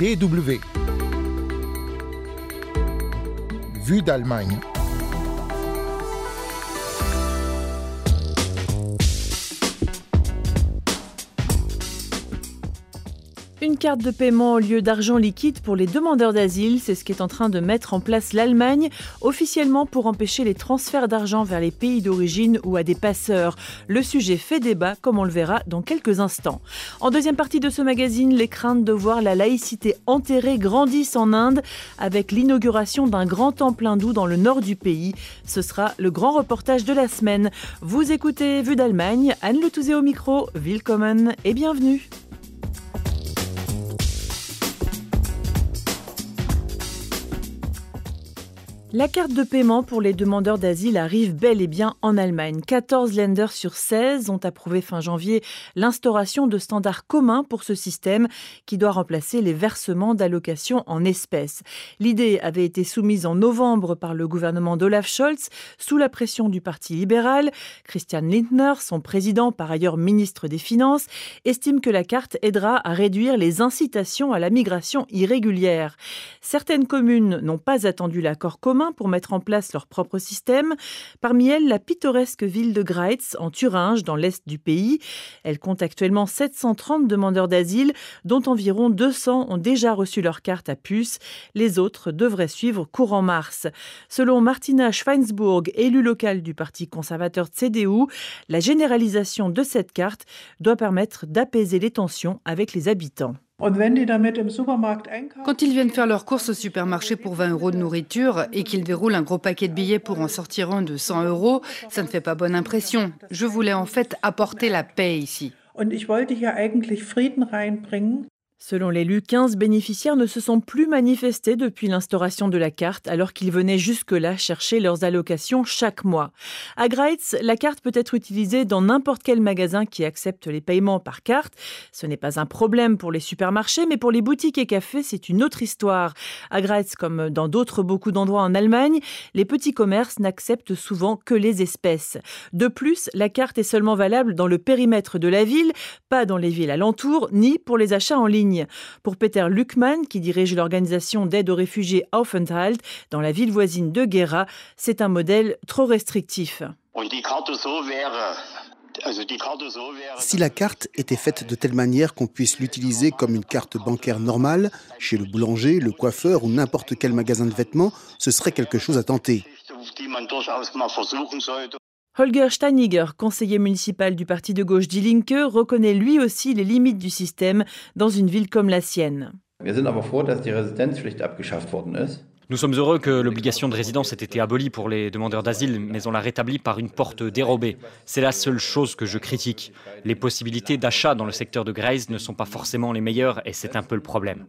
DW. Vue d'Allemagne. Une carte de paiement au lieu d'argent liquide pour les demandeurs d'asile, c'est ce qu'est en train de mettre en place l'Allemagne, officiellement pour empêcher les transferts d'argent vers les pays d'origine ou à des passeurs. Le sujet fait débat, comme on le verra dans quelques instants. En deuxième partie de ce magazine, les craintes de voir la laïcité enterrée grandissent en Inde avec l'inauguration d'un grand temple hindou dans le nord du pays. Ce sera le grand reportage de la semaine. Vous écoutez Vue d'Allemagne, Anne Le au micro, willkommen et bienvenue. La carte de paiement pour les demandeurs d'asile arrive bel et bien en Allemagne. 14 lenders sur 16 ont approuvé fin janvier l'instauration de standards communs pour ce système qui doit remplacer les versements d'allocations en espèces. L'idée avait été soumise en novembre par le gouvernement d'Olaf Scholz sous la pression du Parti libéral. Christian Lindner, son président, par ailleurs ministre des Finances, estime que la carte aidera à réduire les incitations à la migration irrégulière. Certaines communes n'ont pas attendu l'accord commun pour mettre en place leur propre système. Parmi elles, la pittoresque ville de Greitz, en Thuringe, dans l'est du pays. Elle compte actuellement 730 demandeurs d'asile, dont environ 200 ont déjà reçu leur carte à puce. Les autres devraient suivre courant mars. Selon Martina Schweinsburg, élue locale du parti conservateur CDU, la généralisation de cette carte doit permettre d'apaiser les tensions avec les habitants. Quand ils viennent faire leurs courses au supermarché pour 20 euros de nourriture et qu'ils déroulent un gros paquet de billets pour en sortir un de 100 euros, ça ne fait pas bonne impression. Je voulais en fait apporter la paix ici. Selon l'élu, 15 bénéficiaires ne se sont plus manifestés depuis l'instauration de la carte, alors qu'ils venaient jusque-là chercher leurs allocations chaque mois. À Greitz, la carte peut être utilisée dans n'importe quel magasin qui accepte les paiements par carte. Ce n'est pas un problème pour les supermarchés, mais pour les boutiques et cafés, c'est une autre histoire. À Greitz, comme dans d'autres beaucoup d'endroits en Allemagne, les petits commerces n'acceptent souvent que les espèces. De plus, la carte est seulement valable dans le périmètre de la ville, pas dans les villes alentours, ni pour les achats en ligne. Pour Peter Luckmann, qui dirige l'organisation d'aide aux réfugiés Aufenthalt dans la ville voisine de Gera, c'est un modèle trop restrictif. Si la carte était faite de telle manière qu'on puisse l'utiliser comme une carte bancaire normale, chez le boulanger, le coiffeur ou n'importe quel magasin de vêtements, ce serait quelque chose à tenter. Holger Steiniger, conseiller municipal du parti de gauche Die Linke, reconnaît lui aussi les limites du système dans une ville comme la sienne. Nous sommes heureux que l'obligation de résidence ait été abolie pour les demandeurs d'asile, mais on l'a rétablie par une porte dérobée. C'est la seule chose que je critique. Les possibilités d'achat dans le secteur de Grace ne sont pas forcément les meilleures et c'est un peu le problème.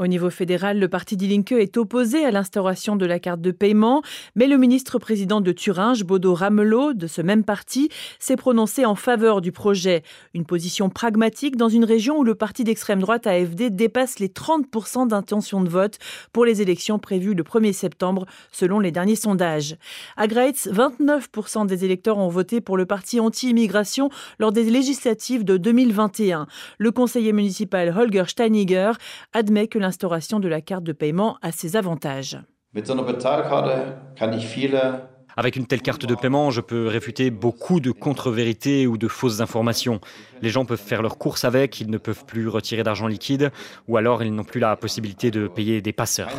Au niveau fédéral, le parti Die Linke est opposé à l'instauration de la carte de paiement, mais le ministre-président de Thuringe, Bodo Ramelow, de ce même parti, s'est prononcé en faveur du projet. Une position pragmatique dans une région où le parti d'extrême droite AFD dépasse les 30% d'intention de vote pour les élections prévues le 1er septembre, selon les derniers sondages. À Greitz, 29% des électeurs ont voté pour le parti anti-immigration lors des législatives de 2021. Le conseiller municipal Holger Steiniger admet que l'instauration de la carte de paiement a ses avantages. Avec une telle carte de paiement, je peux réfuter beaucoup de contre-vérités ou de fausses informations. Les gens peuvent faire leurs courses avec, ils ne peuvent plus retirer d'argent liquide, ou alors ils n'ont plus la possibilité de payer des passeurs.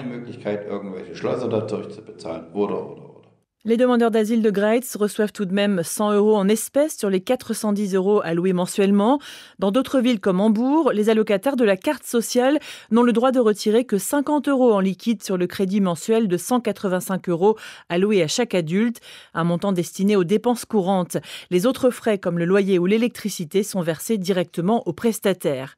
Les demandeurs d'asile de Greitz reçoivent tout de même 100 euros en espèces sur les 410 euros alloués mensuellement. Dans d'autres villes comme Hambourg, les allocataires de la carte sociale n'ont le droit de retirer que 50 euros en liquide sur le crédit mensuel de 185 euros alloué à chaque adulte, un montant destiné aux dépenses courantes. Les autres frais comme le loyer ou l'électricité sont versés directement aux prestataires.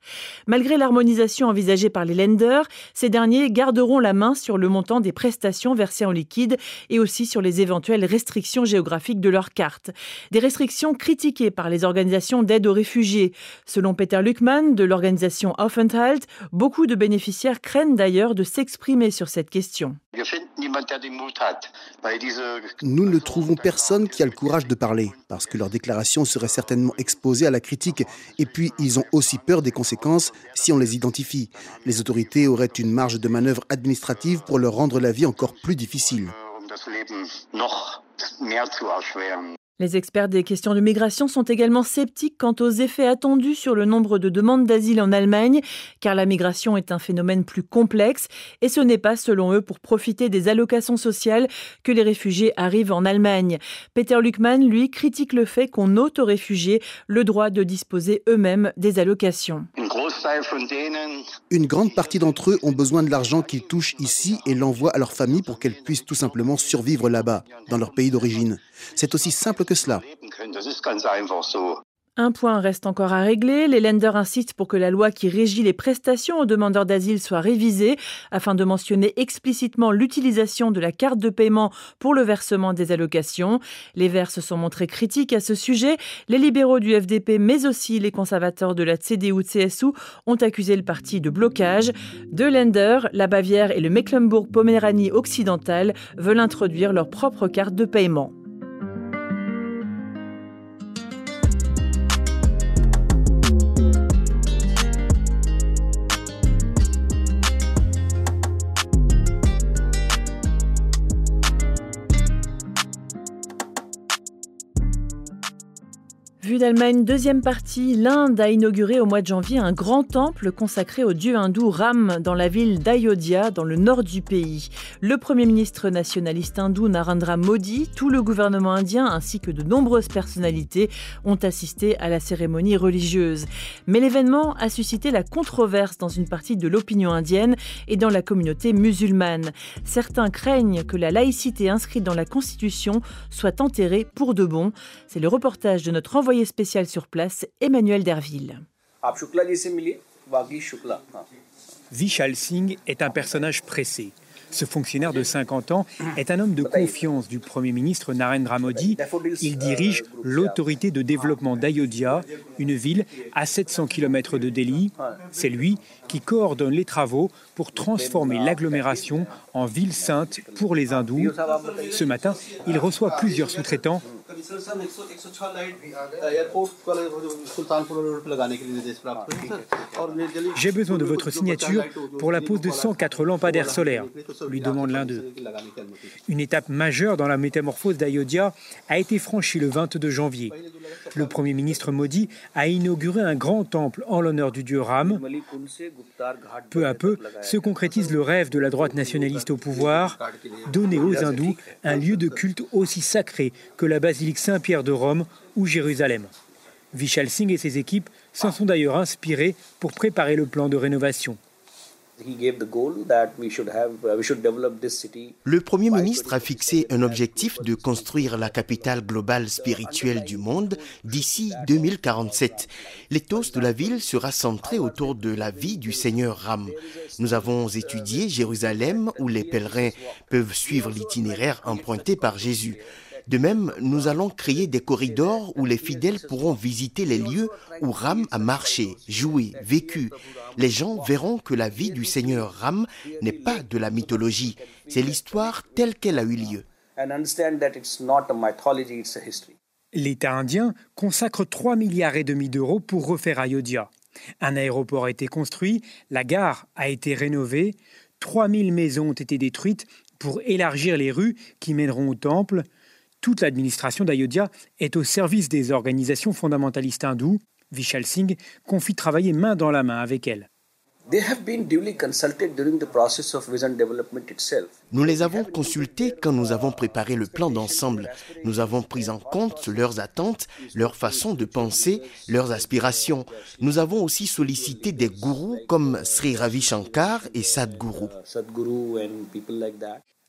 Malgré l'harmonisation envisagée par les lenders, ces derniers garderont la main sur le montant des prestations versées en liquide et aussi sur les éventuels d'éventuelles restrictions géographiques de leur carte. Des restrictions critiquées par les organisations d'aide aux réfugiés. Selon Peter Luckman de l'organisation Aufenthalt, beaucoup de bénéficiaires craignent d'ailleurs de s'exprimer sur cette question. Nous ne trouvons personne qui a le courage de parler, parce que leurs déclarations seraient certainement exposées à la critique, et puis ils ont aussi peur des conséquences si on les identifie. Les autorités auraient une marge de manœuvre administrative pour leur rendre la vie encore plus difficile. Les experts des questions de migration sont également sceptiques quant aux effets attendus sur le nombre de demandes d'asile en Allemagne, car la migration est un phénomène plus complexe et ce n'est pas, selon eux, pour profiter des allocations sociales que les réfugiés arrivent en Allemagne. Peter Luckmann, lui, critique le fait qu'on ôte aux réfugiés le droit de disposer eux-mêmes des allocations. Une grande partie d'entre eux ont besoin de l'argent qu'ils touchent ici et l'envoient à leur famille pour qu'elles puissent tout simplement survivre là-bas, dans leur pays d'origine. C'est aussi simple que cela. Un point reste encore à régler. Les lenders insistent pour que la loi qui régit les prestations aux demandeurs d'asile soit révisée afin de mentionner explicitement l'utilisation de la carte de paiement pour le versement des allocations. Les Verts se sont montrés critiques à ce sujet. Les libéraux du FDP, mais aussi les conservateurs de la CDU-CSU ont accusé le parti de blocage. Deux lenders, la Bavière et le Mecklembourg-Poméranie occidental, veulent introduire leur propre carte de paiement. Vue d'Allemagne, deuxième partie, l'Inde a inauguré au mois de janvier un grand temple consacré au dieu hindou Ram dans la ville d'Ayodhya, dans le nord du pays. Le Premier ministre nationaliste hindou Narendra Modi, tout le gouvernement indien ainsi que de nombreuses personnalités ont assisté à la cérémonie religieuse. Mais l'événement a suscité la controverse dans une partie de l'opinion indienne et dans la communauté musulmane. Certains craignent que la laïcité inscrite dans la Constitution soit enterrée pour de bon. C'est le reportage de notre envoyé spécial sur place, Emmanuel Derville. Vishal Singh est un personnage pressé. Ce fonctionnaire de 50 ans est un homme de confiance du Premier ministre Narendra Modi. Il dirige l'autorité de développement d'Ayodhya, une ville à 700 km de Delhi. C'est lui qui coordonne les travaux pour transformer l'agglomération en ville sainte pour les hindous. Ce matin, il reçoit plusieurs sous-traitants j'ai besoin de votre signature pour la pose de 104 lampadaires solaires, lui demande l'un d'eux. Une étape majeure dans la métamorphose d'Ayodhya a été franchie le 22 janvier. Le Premier ministre Modi a inauguré un grand temple en l'honneur du dieu Ram. Peu à peu se concrétise le rêve de la droite nationaliste au pouvoir, donner aux hindous un lieu de culte aussi sacré que la basilique Saint-Pierre de Rome ou Jérusalem. Vishal Singh et ses équipes s'en sont d'ailleurs inspirés pour préparer le plan de rénovation. Le Premier ministre a fixé un objectif de construire la capitale globale spirituelle du monde d'ici 2047. L'éthos de la ville sera centré autour de la vie du Seigneur Ram. Nous avons étudié Jérusalem où les pèlerins peuvent suivre l'itinéraire emprunté par Jésus. De même, nous allons créer des corridors où les fidèles pourront visiter les lieux où Ram a marché, joué, vécu. Les gens verront que la vie du Seigneur Ram n'est pas de la mythologie, c'est l'histoire telle qu'elle a eu lieu. L'État indien consacre 3 milliards et demi d'euros pour refaire Ayodhya. Un aéroport a été construit, la gare a été rénovée, 3000 maisons ont été détruites pour élargir les rues qui mèneront au temple. Toute l'administration d'Ayodhya est au service des organisations fondamentalistes hindoues. Vishal Singh confie travailler main dans la main avec elles. Nous les avons consultés quand nous avons préparé le plan d'ensemble. Nous avons pris en compte leurs attentes, leur façon de penser, leurs aspirations. Nous avons aussi sollicité des gourous comme Sri Ravi Shankar et Sadhguru.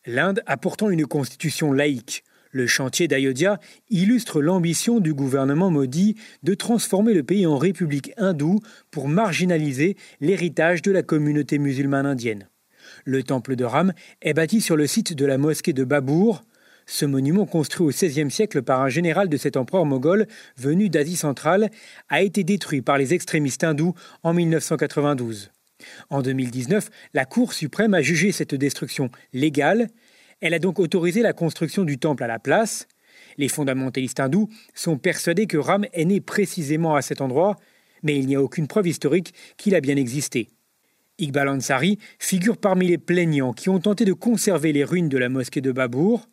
L'Inde a pourtant une constitution laïque. Le chantier d'Ayodhya illustre l'ambition du gouvernement Modi de transformer le pays en république hindoue pour marginaliser l'héritage de la communauté musulmane indienne. Le temple de Ram est bâti sur le site de la mosquée de Babour. Ce monument, construit au XVIe siècle par un général de cet empereur moghol venu d'Asie centrale, a été détruit par les extrémistes hindous en 1992. En 2019, la Cour suprême a jugé cette destruction légale. Elle a donc autorisé la construction du temple à la place. Les fondamentalistes hindous sont persuadés que Ram est né précisément à cet endroit, mais il n'y a aucune preuve historique qu'il a bien existé. Iqbal Ansari figure parmi les plaignants qui ont tenté de conserver les ruines de la mosquée de Babour.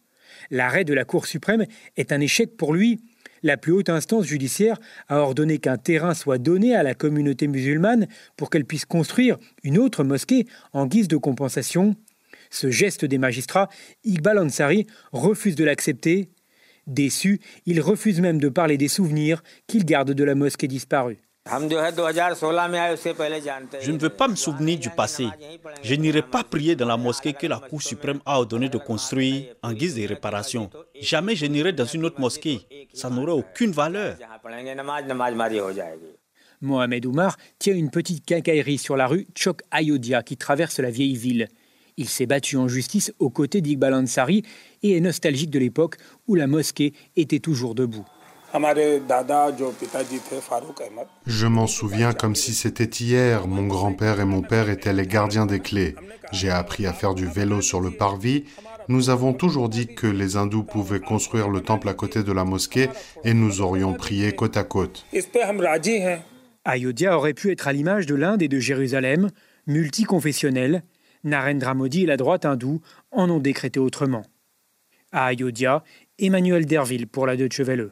L'arrêt de la Cour suprême est un échec pour lui. La plus haute instance judiciaire a ordonné qu'un terrain soit donné à la communauté musulmane pour qu'elle puisse construire une autre mosquée en guise de compensation. Ce geste des magistrats, Iqbal Ansari refuse de l'accepter. Déçu, il refuse même de parler des souvenirs qu'il garde de la mosquée disparue. Je ne veux pas me souvenir du passé. Je n'irai pas prier dans la mosquée que la Cour suprême a ordonné de construire en guise de réparation. Jamais je n'irai dans une autre mosquée. Ça n'aurait aucune valeur. Mohamed Oumar tient une petite quincaillerie sur la rue Chok Ayodhya qui traverse la vieille ville. Il s'est battu en justice aux côtés d'Iqbal Ansari et est nostalgique de l'époque où la mosquée était toujours debout. Je m'en souviens comme si c'était hier. Mon grand-père et mon père étaient les gardiens des clés. J'ai appris à faire du vélo sur le parvis. Nous avons toujours dit que les hindous pouvaient construire le temple à côté de la mosquée et nous aurions prié côte à côte. Ayodhya aurait pu être à l'image de l'Inde et de Jérusalem, multiconfessionnel. Narendra Modi et la droite hindoue en ont décrété autrement. À Ayodhya, Emmanuel Derville pour la Deutsche Welle.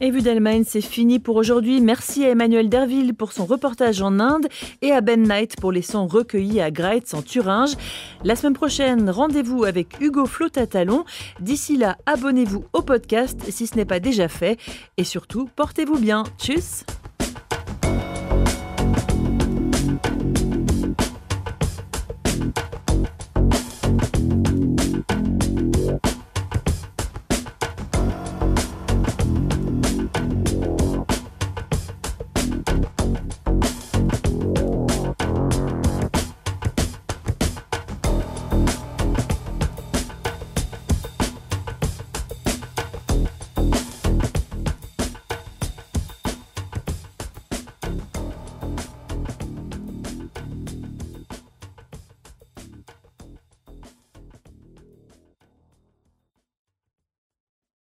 Et Vue d'Allemagne, c'est fini pour aujourd'hui. Merci à Emmanuel Derville pour son reportage en Inde et à Ben Knight pour les sons recueillis à Greitz en Thuringe. La semaine prochaine, rendez-vous avec Hugo Flotatalon. D'ici là, abonnez-vous au podcast si ce n'est pas déjà fait. Et surtout, portez-vous bien. Tchuss